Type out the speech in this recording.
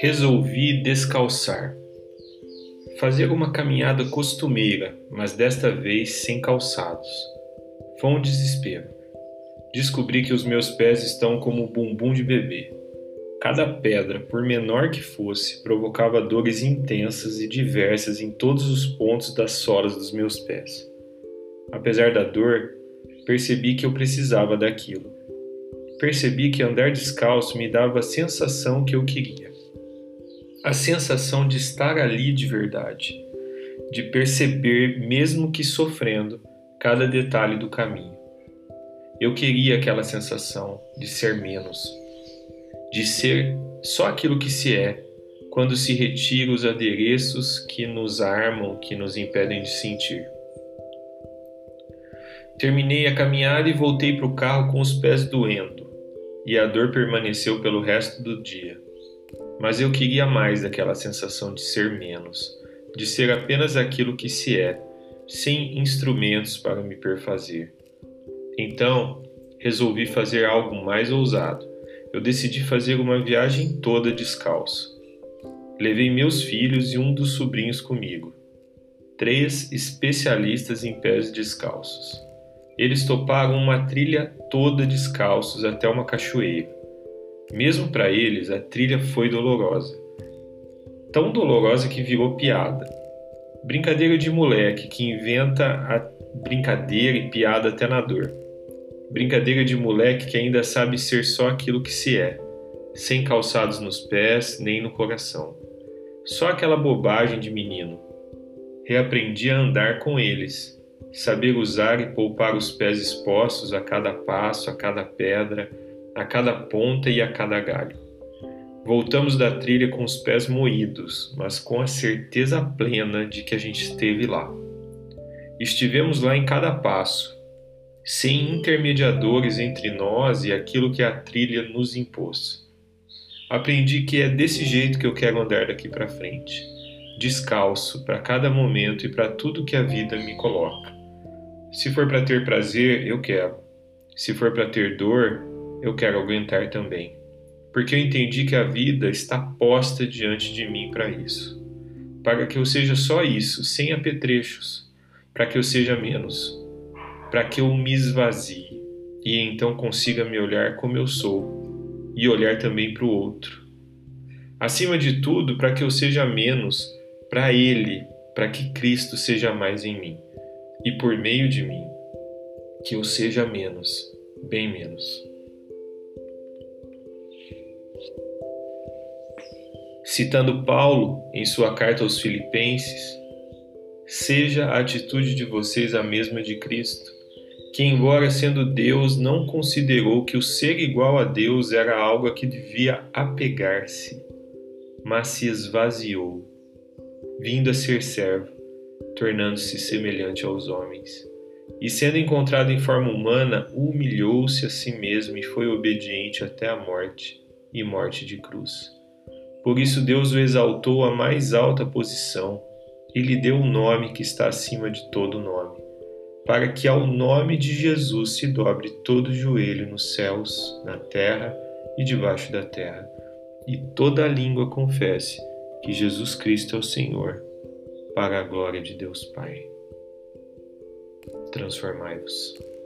Resolvi descalçar. Fazer uma caminhada costumeira, mas desta vez sem calçados. Foi um desespero. Descobri que os meus pés estão como bumbum de bebê. Cada pedra, por menor que fosse, provocava dores intensas e diversas em todos os pontos das solas dos meus pés. Apesar da dor, percebi que eu precisava daquilo. Percebi que andar descalço me dava a sensação que eu queria a sensação de estar ali de verdade, de perceber, mesmo que sofrendo, cada detalhe do caminho. Eu queria aquela sensação de ser menos, de ser só aquilo que se é, quando se retira os adereços que nos armam, que nos impedem de sentir. Terminei a caminhada e voltei para o carro com os pés doendo, e a dor permaneceu pelo resto do dia. Mas eu queria mais daquela sensação de ser menos, de ser apenas aquilo que se é, sem instrumentos para me perfazer. Então, resolvi fazer algo mais ousado. Eu decidi fazer uma viagem toda descalço. Levei meus filhos e um dos sobrinhos comigo, três especialistas em pés descalços. Eles toparam uma trilha toda descalços até uma cachoeira. Mesmo para eles, a trilha foi dolorosa. Tão dolorosa que virou piada. Brincadeira de moleque que inventa a brincadeira e piada até na dor. Brincadeira de moleque que ainda sabe ser só aquilo que se é, sem calçados nos pés nem no coração. Só aquela bobagem de menino. Reaprendi a andar com eles, saber usar e poupar os pés expostos a cada passo, a cada pedra, a cada ponta e a cada galho. Voltamos da trilha com os pés moídos, mas com a certeza plena de que a gente esteve lá. Estivemos lá em cada passo, sem intermediadores entre nós e aquilo que a trilha nos impôs. Aprendi que é desse jeito que eu quero andar daqui para frente, descalço para cada momento e para tudo que a vida me coloca. Se for para ter prazer, eu quero. Se for para ter dor, eu quero aguentar também, porque eu entendi que a vida está posta diante de mim para isso, para que eu seja só isso, sem apetrechos, para que eu seja menos, para que eu me esvazie. E então consiga me olhar como eu sou. E olhar também para o outro. Acima de tudo, para que eu seja menos. Para Ele, para que Cristo seja mais em mim. E por meio de mim, que eu seja menos, bem menos. Citando Paulo em sua carta aos Filipenses, seja a atitude de vocês a mesma de Cristo, que, embora sendo Deus, não considerou que o ser igual a Deus era algo a que devia apegar-se, mas se esvaziou, vindo a ser servo, tornando-se semelhante aos homens. E sendo encontrado em forma humana, humilhou-se a si mesmo e foi obediente até a morte e morte de cruz. Por isso Deus o exaltou à mais alta posição e lhe deu o um nome que está acima de todo nome, para que ao nome de Jesus se dobre todo joelho nos céus, na terra e debaixo da terra, e toda a língua confesse que Jesus Cristo é o Senhor, para a glória de Deus Pai. Transformai-vos.